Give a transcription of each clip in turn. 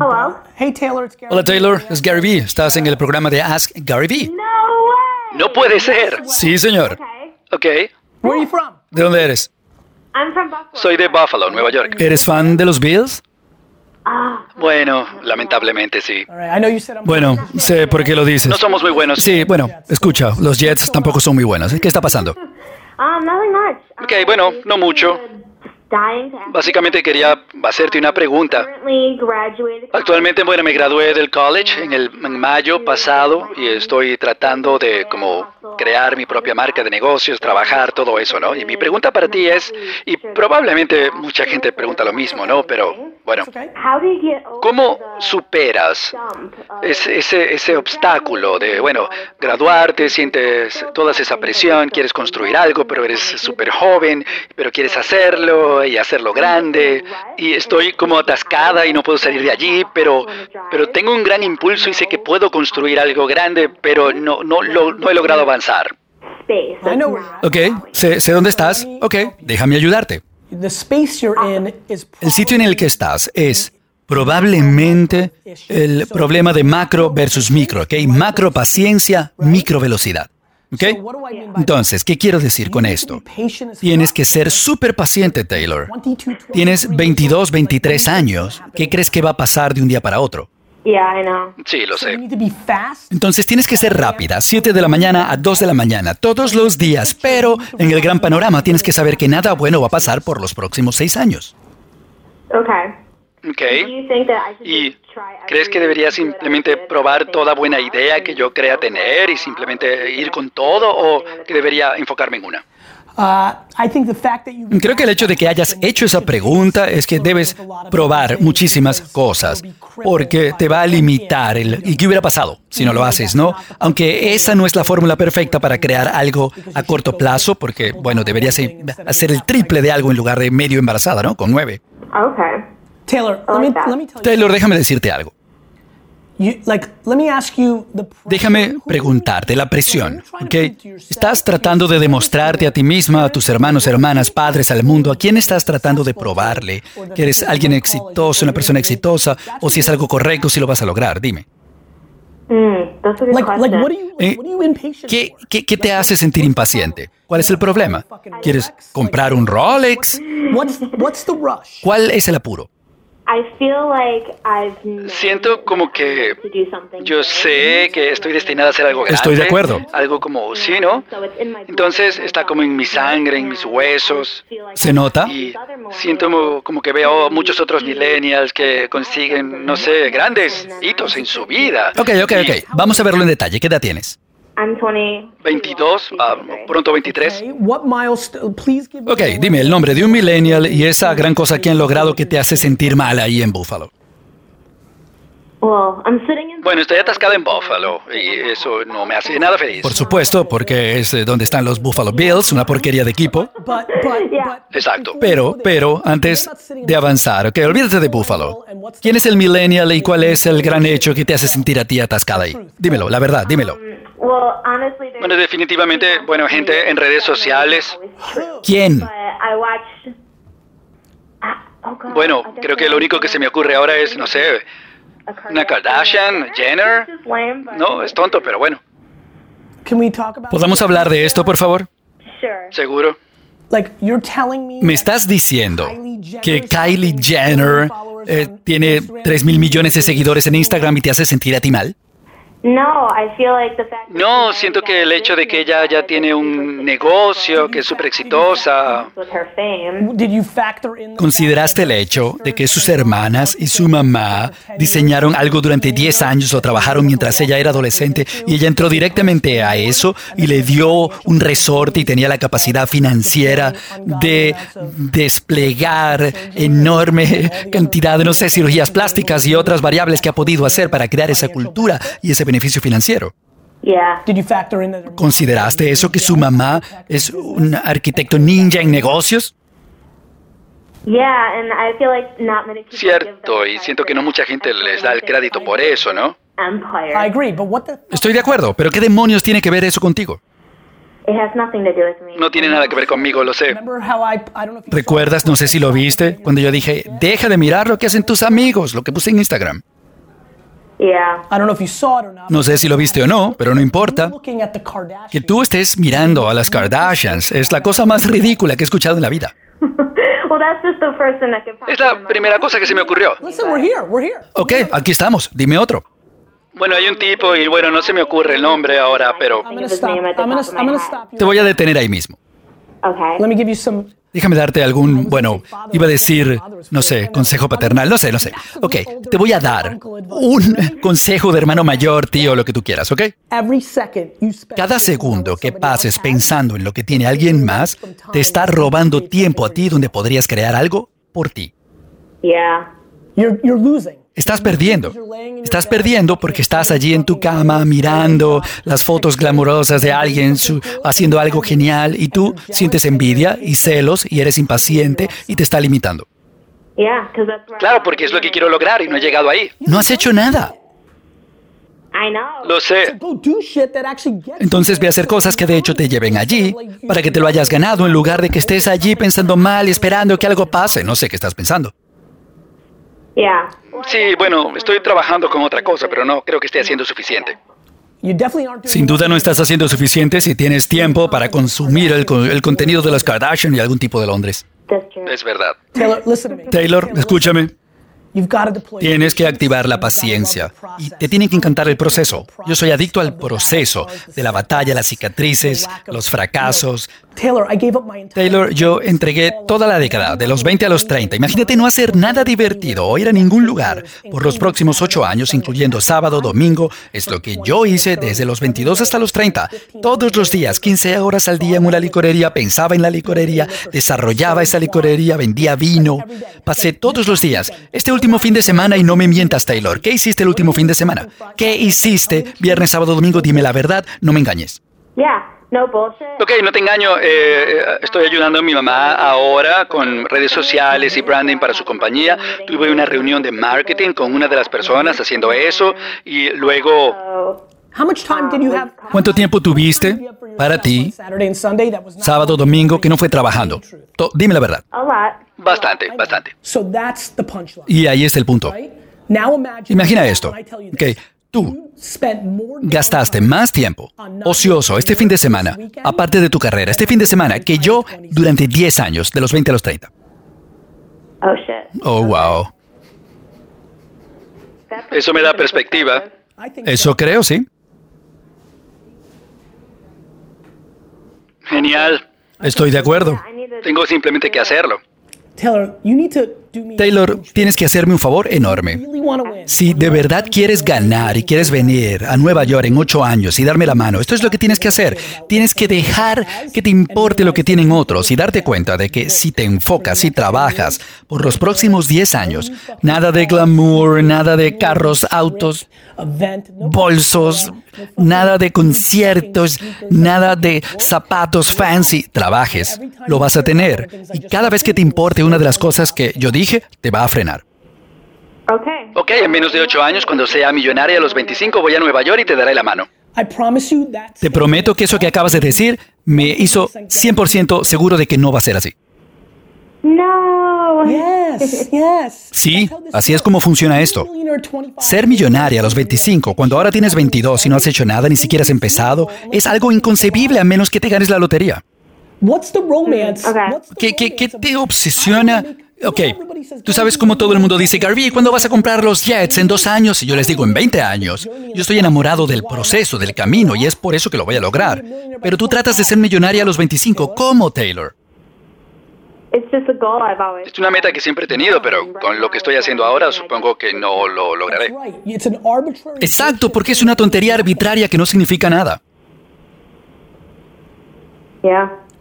Hello? Hey Taylor, it's Gary. Hola Taylor, es Gary Vee. Estás en el programa de Ask Gary Vee. No way! No puede ser. Sí, señor. Okay. Ok. Where are you from? ¿De dónde eres? I'm from Buffalo. Soy de Buffalo, Nueva York. ¿Eres fan de los Bills? Ah, Bueno, lamentablemente sí. All right, I know you said I'm Bueno, sé por qué lo dices. No somos muy buenos. Sí, bueno, escucha, los Jets tampoco son muy buenos. ¿Qué está pasando? um, nothing much. Um, Ok, bueno, no mucho. Dying to ask Básicamente quería hacerte una pregunta. Actualmente, bueno, me gradué del college en, el, en mayo pasado y estoy tratando de como crear mi propia marca de negocios, trabajar, todo eso, ¿no? Y mi pregunta para ti es, y probablemente mucha gente pregunta lo mismo, ¿no? Pero bueno, ¿cómo superas ese, ese, ese obstáculo de, bueno, graduarte, sientes toda esa presión, quieres construir algo, pero eres súper joven, pero quieres hacerlo y hacerlo grande, y estoy como atascada y no puedo salir de allí, pero, pero tengo un gran impulso y sé que puedo construir algo grande, pero no, no, lo- no he logrado avanzar. Ok, sé, sé dónde estás. Ok, déjame ayudarte. The space you're in is El sitio en el que estás es probablemente el problema de macro versus micro, ¿ok? Macro paciencia, micro velocidad. ¿Ok? Entonces, ¿qué quiero decir con esto? Tienes que ser súper paciente, Taylor. 22, Tienes 22, 23 años. ¿Qué crees que va a pasar de un día para otro? Yeah, I know. Sí, lo sé. Entonces tienes que ser rápida, 7 de la mañana a 2 de la mañana, todos los días, pero en el gran panorama tienes que saber que nada bueno va a pasar por los próximos 6 años. Okay. Ok. ¿Y crees que debería simplemente probar toda buena idea que yo crea tener y simplemente ir con todo o que debería enfocarme en una? I think the fact that you Creo que el hecho de que hayas hecho esa pregunta es que debes probar muchísimas cosas, porque te va a limitar el... ¿Y qué hubiera pasado si no lo haces, no? Aunque esa no es la fórmula perfecta para crear algo a corto plazo, porque, bueno, deberías hacer el triple de algo en lugar de medio embarazada, ¿no? Con nueve. Okay. Taylor, let me let me tell you. Taylor, déjame decirte algo. Déjame preguntarte la presión, ¿ok? Estás tratando de demostrarte a ti misma, a tus hermanos, hermanas, padres, al mundo, a quién estás tratando de probarle que eres alguien exitoso, una persona exitosa, o si es algo correcto, si lo vas a lograr. Dime. Eh, ¿Qué, qué, qué te hace sentir impaciente? ¿Cuál es el problema? ¿Quieres comprar un Rolex? ¿Cuál es el apuro? Siento como que to do something yo sé que estoy destinada a hacer algo grande. Estoy de acuerdo. Algo como, sí, ¿no? Entonces está como en mi sangre, en mis huesos. Feel like ¿Se nota? Y siento mo- como que veo a muchos otros millennials que consiguen, no sé, grandes hitos en su vida. Ok, ok, ok. Vamos a verlo en detalle. ¿Qué edad tienes? I'm 20. 22, ah, pronto 23. Okay, what milestone? Please give me Ok, the- dime el nombre de un millennial y esa gran cosa que han logrado que te hace sentir mal ahí en Buffalo. Well, I'm sitting in. Bueno, estoy atascada en Buffalo y eso no me hace nada feliz. Por supuesto, porque es eh, donde están los Buffalo Bills, una porquería de equipo. But, but, Yeah. but Exacto. Pero, pero, antes de avanzar, ok, olvídate de Buffalo. ¿Quién es el millennial y cuál es el gran hecho que te hace sentir a ti atascada ahí? Dímelo, la verdad, dímelo. Well, honestly, there's- Bueno, definitivamente, bueno, gente en redes sociales. ¿Quién? Ah, oh Bueno, creo que lo único que se me ocurre ahora es, no sé, una Kardashian, Jenner. No, es tonto, pero bueno, can we talk about? ¿Podemos hablar de esto, por favor? Sure. seguro. Me. Estás diciendo que Kylie Jenner eh, tiene 3 mil millones de seguidores en Instagram y te hace sentir a ti mal. No, I feel like the fact. that No, she siento has que el that hecho de que ella ya tiene that un negocio, que es súper exitosa. ¿Consideraste el hecho de que sus hermanas y su mamá diseñaron algo durante 10 años o trabajaron mientras ella era adolescente y ella entró directamente a eso y le dio un resorte y tenía la capacidad financiera de desplegar enorme cantidad de, no sé, cirugías plásticas y otras variables que ha podido hacer para crear esa cultura y ese beneficio financiero? ¿Consideraste eso que su mamá es un arquitecto ninja en negocios? Cierto, y siento que no mucha gente les da el crédito por eso, ¿no? Estoy de acuerdo, pero ¿qué demonios tiene que ver eso contigo? No tiene nada que ver conmigo, lo sé. ¿Recuerdas? No sé si lo viste, cuando yo dije, deja de mirar lo que hacen tus amigos, lo que puse en Instagram. No sé si lo viste o no, pero no importa. Que tú estés mirando a las Kardashians es la cosa más ridícula que he escuchado en la vida. well, that's just the first thing that could pop Es la primera cosa que se me ocurrió. Listen, we're here. We're here. Ok, aquí estamos, dime otro. Bueno, hay un tipo y bueno, no se me ocurre el nombre ahora, pero I'm gonna stop. I'm gonna, I'm gonna stop you. Te voy a detener ahí mismo. Déjame darte algún, bueno, iba a decir, no sé, consejo paternal, no sé, no sé. Ok, te voy a dar un consejo de hermano mayor, tío, lo que tú quieras, ¿ok? Cada segundo que pases pensando en lo que tiene alguien más, te está robando tiempo a ti donde podrías crear algo por ti. Yeah. You're, you're losing. Estás perdiendo. Estás perdiendo porque estás allí en tu cama mirando las fotos glamurosas de alguien su- haciendo algo genial y tú sientes envidia y celos y eres impaciente y te está limitando. Claro, porque es lo que quiero lograr y no he llegado ahí. No has hecho nada. Lo sé. Entonces ve a hacer cosas que de hecho te lleven allí para que te lo hayas ganado en lugar de que estés allí pensando mal y esperando que algo pase. No sé qué estás pensando. Yeah. Sí, bueno, estoy trabajando con otra cosa, pero no creo que esté haciendo suficiente. Sin duda no estás haciendo suficiente si tienes tiempo para consumir el, el contenido de las Kardashian y algún tipo de Londres. Es verdad. Taylor, listen to me. Taylor, escúchame. Tienes que activar la paciencia y te tiene que encantar el proceso. Yo soy adicto al proceso de la batalla, las cicatrices, los fracasos. Taylor, I gave up my entire. Taylor, yo entregué toda la década, de los 20 a los 30. Imagínate no hacer nada divertido o ir a ningún lugar por los próximos 8 años, incluyendo sábado, domingo. Es lo que yo hice desde los 22 hasta los 30. Todos los días, 15 horas al día en una licorería, pensaba en la licorería, desarrollaba esa licorería, vendía vino. Pasé todos los días. Este último fin de semana, y no me mientas, Taylor, ¿qué hiciste el último fin de semana? ¿Qué hiciste viernes, sábado, domingo? Dime la verdad, no me engañes. Yeah. No bullshit. Ok, no te engaño, eh, eh, estoy ayudando a mi mamá ahora con redes sociales y branding para su compañía. Tuve una reunión de marketing con una de las personas haciendo eso y luego So, How much time did you have? ¿Cuánto tiempo tuviste para ti, Saturday and Sunday. That was not. sábado, domingo, que no fue trabajando? To- dime la verdad. a lot. bastante, bastante. So that's the punchline, Y ahí está el punto. right? Now imagine. Imagina esto. this, tú you spent more gastaste más tiempo ocioso este fin de semana, aparte de tu carrera, este fin de semana, que yo durante 10 años, de los 20 a los 30. Oh shit. Oh, wow. That Eso me da perspectiva. I think Eso creo, sí. Genial. Estoy de acuerdo. Tengo simplemente que hacerlo. Taylor, you need to. Taylor, tienes que hacerme un favor enorme. Si de verdad quieres ganar y quieres venir a Nueva York en ocho años y darme la mano, esto es lo que tienes que hacer. Tienes que dejar que te importe lo que tienen otros y darte cuenta de que si te enfocas y trabajas por los próximos 10 años, nada de glamour, nada de carros, autos, bolsos, nada de conciertos, nada de zapatos fancy. Trabajes, lo vas a tener. Y cada vez que te importe una de las cosas que yo dije, te va a frenar. Okay. Ok, en menos de ocho años, cuando sea millonaria a los 25, voy a Nueva York y te daré la mano. I promise you that. Te prometo que eso que acabas de decir me hizo 100% seguro de que no va a ser así. No. Yes, yes. Sí, así es como funciona esto. Millionaire 25. Ser millonaria a los 25, cuando ahora tienes 22 y no has hecho nada, ni siquiera has empezado, es algo inconcebible a menos que te ganes la lotería. What's the romance? Okay. What's the ¿Qué, qué, qué te of- obsesiona? Ok, tú sabes cómo todo el mundo dice, Garvey, ¿cuándo vas a comprar los Jets? ¿En dos años? Y yo les digo, en 20 años. Yo estoy enamorado del proceso, del camino, y es por eso que lo voy a lograr. Pero tú tratas de ser millonaria a los 25. ¿Cómo, Taylor? It's just a goal I've always. Es una meta que siempre he tenido, pero con lo que estoy haciendo ahora supongo que no lo lograré. Exacto, porque es una tontería arbitraria que no significa nada.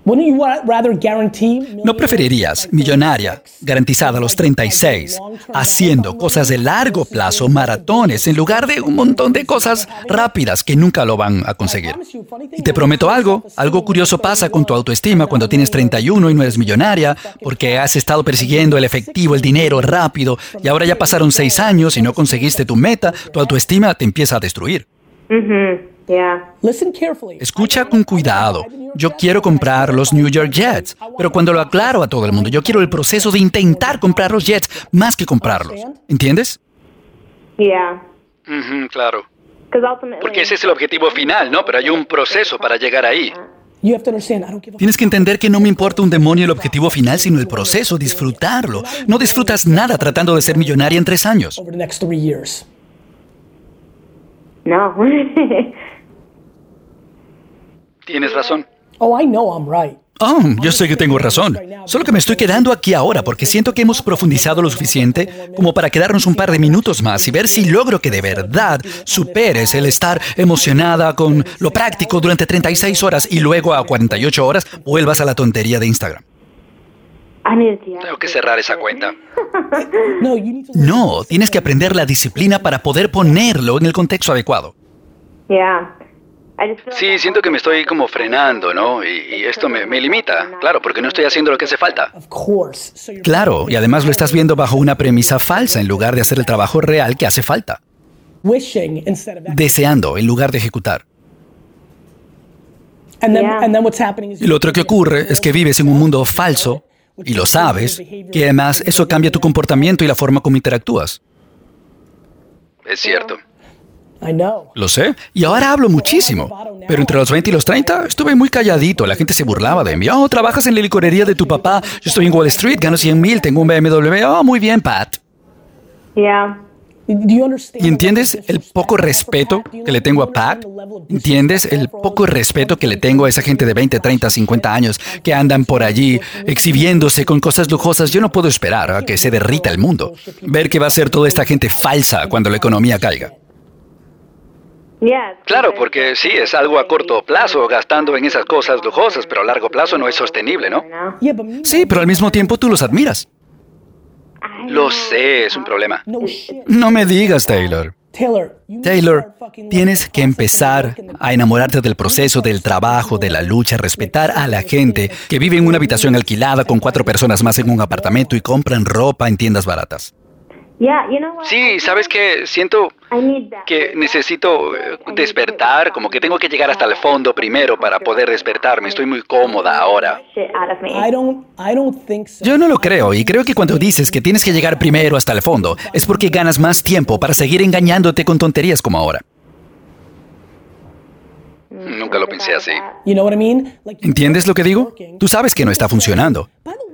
Yeah. Wouldn't you wa- rather guarantee? ¿No preferirías millonaria, garantizada a los 36, haciendo cosas de largo plazo, maratones, en lugar de un montón de cosas rápidas que nunca lo van a conseguir? Y te prometo algo, algo curioso pasa con tu autoestima cuando tienes 31 y no eres millonaria, porque has estado persiguiendo el efectivo, el dinero rápido, y ahora ya pasaron seis años y no conseguiste tu meta, tu autoestima te empieza a destruir. Yeah. Listen carefully. Escucha con cuidado. Yo quiero comprar los New York Jets, pero cuando lo aclaro a todo el mundo, yo quiero el proceso de intentar comprar los Jets más que comprarlos. ¿Entiendes? Yeah. Claro. Porque ese es el objetivo final, ¿no? Pero hay un proceso para llegar ahí. Tienes que entender que no me importa un demonio el objetivo final, sino el proceso, disfrutarlo. No disfrutas nada tratando de ser millonaria en tres años. over the next three years. No. Tienes razón. Oh, I know I'm right. Oh, yo sé que tengo razón. Solo que me estoy quedando aquí ahora porque siento que hemos profundizado lo suficiente como para quedarnos un par de minutos más y ver si logro que de verdad superes el estar emocionada con lo práctico durante 36 horas y luego a 48 horas vuelvas a la tontería de Instagram. See. Tengo que cerrar esa cuenta. No, tienes que aprender la disciplina para poder ponerlo en el contexto adecuado. Yeah. Sí, siento que me estoy como frenando, ¿no? Y, y esto me, me limita, claro, porque no estoy haciendo lo que hace falta. Claro, y además lo estás viendo bajo una premisa falsa en lugar de hacer el trabajo real que hace falta. Deseando en lugar de ejecutar. Y lo otro que ocurre es que vives en un mundo falso y lo sabes, que además eso cambia tu comportamiento y la forma como interactúas. Es cierto. I know. Lo sé, y ahora hablo muchísimo. Pero entre los 20 y los 30 estuve muy calladito, la gente se burlaba de mí. Oh, trabajas en la licorería de tu papá, yo estoy en Wall Street, gano 100 mil, tengo un BMW. Oh, muy bien, Pat. Yeah. Do you understand? ¿Y entiendes el poco respeto que le tengo a Pat? ¿Entiendes el poco respeto que le tengo a esa gente de 20, 30, 50 años que andan por allí exhibiéndose con cosas lujosas? Yo no puedo esperar a que se derrita el mundo. Ver qué va a ser toda esta gente falsa cuando la economía caiga. Claro, porque sí, es algo a corto plazo, gastando en esas cosas lujosas, pero a largo plazo no es sostenible, ¿no? Sí, pero al mismo tiempo tú los admiras. Lo sé, es un problema. no me digas, Taylor. Taylor, tienes que empezar a enamorarte del proceso, del trabajo, de la lucha, respetar a la gente que vive en una habitación alquilada con cuatro personas más en un apartamento y compran ropa en tiendas baratas. Yeah, you know what? Sí, ¿sabes qué? Siento que necesito eh, despertar, como que tengo que llegar hasta el fondo primero para poder despertarme. Estoy muy cómoda ahora. Yo no lo creo y creo que cuando dices que tienes que llegar primero hasta el fondo es porque ganas más tiempo para seguir engañándote con tonterías como ahora. Nunca lo pensé así. ¿Entiendes lo que digo? Tú sabes que no está funcionando.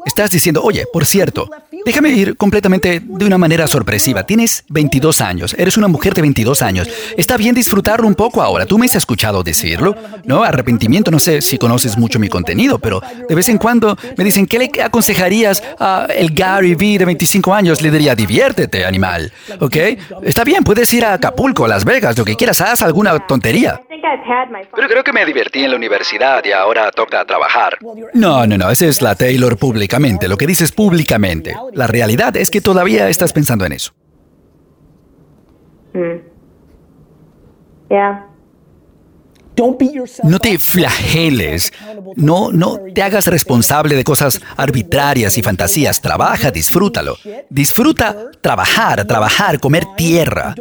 Estás diciendo, oye, por cierto, déjame ir completamente de una manera sorpresiva. Tienes 22 años, eres una mujer de 22 años. Está bien disfrutarlo un poco ahora. Tú me has escuchado decirlo. No, arrepentimiento, no sé si conoces mucho mi contenido, pero de vez en cuando me dicen, ¿qué le aconsejarías a el Gary V de 25 años? Le diría, diviértete, animal. ¿Ok? Está bien, puedes ir a Acapulco, Las Vegas, lo que quieras, haz alguna tontería. I think I've had my fun. Pero creo que me divertí en la universidad y ahora toca trabajar. No, no, no, esa es la Taylor públicamente, lo que dices públicamente. La realidad es que todavía estás pensando en eso. Yeah. No te flageles, no, no te hagas responsable de cosas arbitrarias y fantasías. Trabaja, disfrútalo. Disfruta trabajar, trabajar, comer tierra.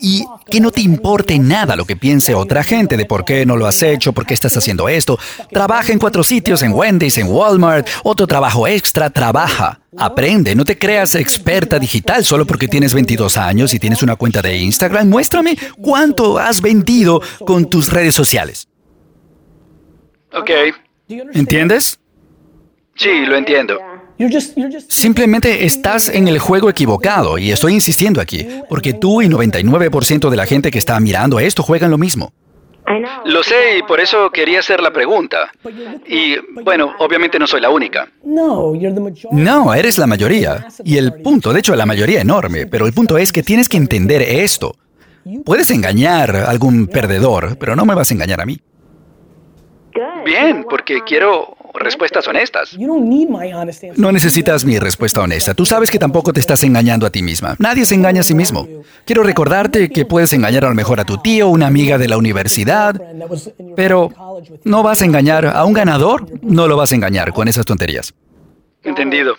Y que no te importe nada lo que piense otra gente de por qué no lo has hecho, por qué estás haciendo esto. Trabaja en cuatro sitios, en Wendy's, en Walmart, otro trabajo extra, trabaja. Aprende, no te creas experta digital solo porque tienes 22 años y tienes una cuenta de Instagram. Muéstrame cuánto has vendido con tus redes sociales. Ok? ¿Entiendes? sí, lo entiendo. Simplemente estás en el juego equivocado y estoy insistiendo aquí, porque tú y 99% de la gente que está mirando esto juegan lo mismo. Lo sé y por eso quería hacer la pregunta. Y bueno, obviamente no soy la única. No, eres la mayoría. Y el punto, de hecho, la mayoría enorme, pero el punto es que tienes que entender esto. Puedes engañar a algún perdedor, pero no me vas a engañar a mí. Bien, porque quiero respuestas honestas. No necesitas mi respuesta honesta. Tú sabes que tampoco te estás engañando a ti misma. Nadie se engaña a sí mismo. Quiero recordarte que puedes engañar a lo mejor a tu tío, una amiga de la universidad, pero no vas a engañar a un ganador, no lo vas a engañar con esas tonterías. Entendido.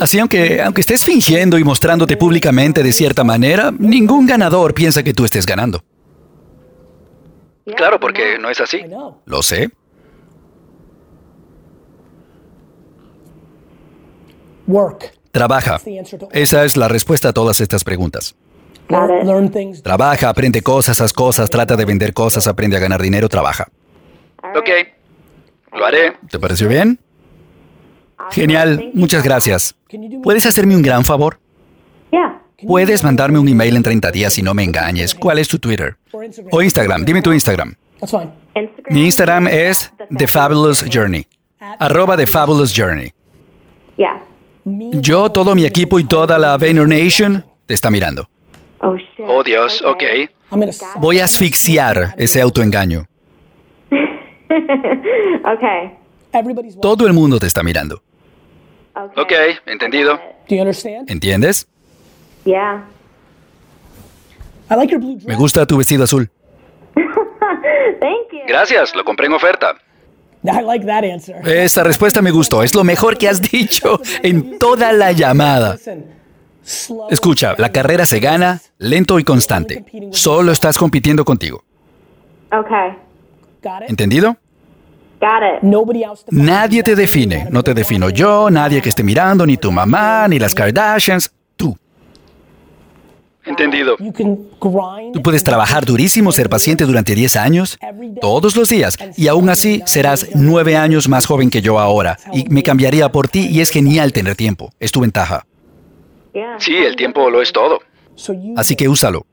Así aunque, aunque estés fingiendo y mostrándote públicamente de cierta manera, ningún ganador piensa que tú estés ganando. Claro, porque no es así. Lo sé. Trabaja. Esa es la respuesta a todas estas preguntas. Trabaja, aprende cosas, haz cosas, trata de vender cosas, aprende a ganar dinero, trabaja. Ok, lo haré. ¿Te pareció bien? Genial, muchas gracias. ¿Puedes hacerme un gran favor? Yeah. Puedes mandarme un email en 30 días si no me engañes. ¿Cuál es tu Twitter? O Instagram, dime tu Instagram. That's fine. Instagram. Mi Instagram es The Fabulous Journey. Arroba The Fabulous Journey. Yo, todo mi equipo y toda la Vayner Nation te está mirando. Oh Dios, ok. Voy a asfixiar ese autoengaño. Todo el mundo te está mirando. Okay. Ok, entendido. ¿Entiendes? Yeah. I like your blue Me gusta tu vestido azul. Thank you. Gracias, lo compré en oferta. I like that answer. Esa respuesta me gustó. Es lo mejor que has dicho en toda la llamada. Listen. Slow. Escucha, la carrera se gana lento y constante. Solo estás compitiendo contigo. Okay. Got it. ¿Entendido? Got it. Nobody else. to- Nadie te define. No te defino yo, nadie que esté mirando, ni tu mamá, ni las Kardashians. Entendido. You can grind. Tú puedes trabajar durísimo, ser paciente durante 10 años, todos los días, y aún así serás 9 años más joven que yo ahora. Y me cambiaría por ti y es genial tener tiempo. Es tu ventaja. Sí, el tiempo lo es todo. Así que úsalo.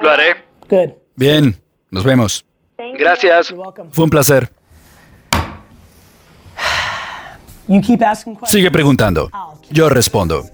Lo haré. Bien, nos vemos. Thank you. Gracias. Fue un placer. Sigue preguntando. Yo respondo.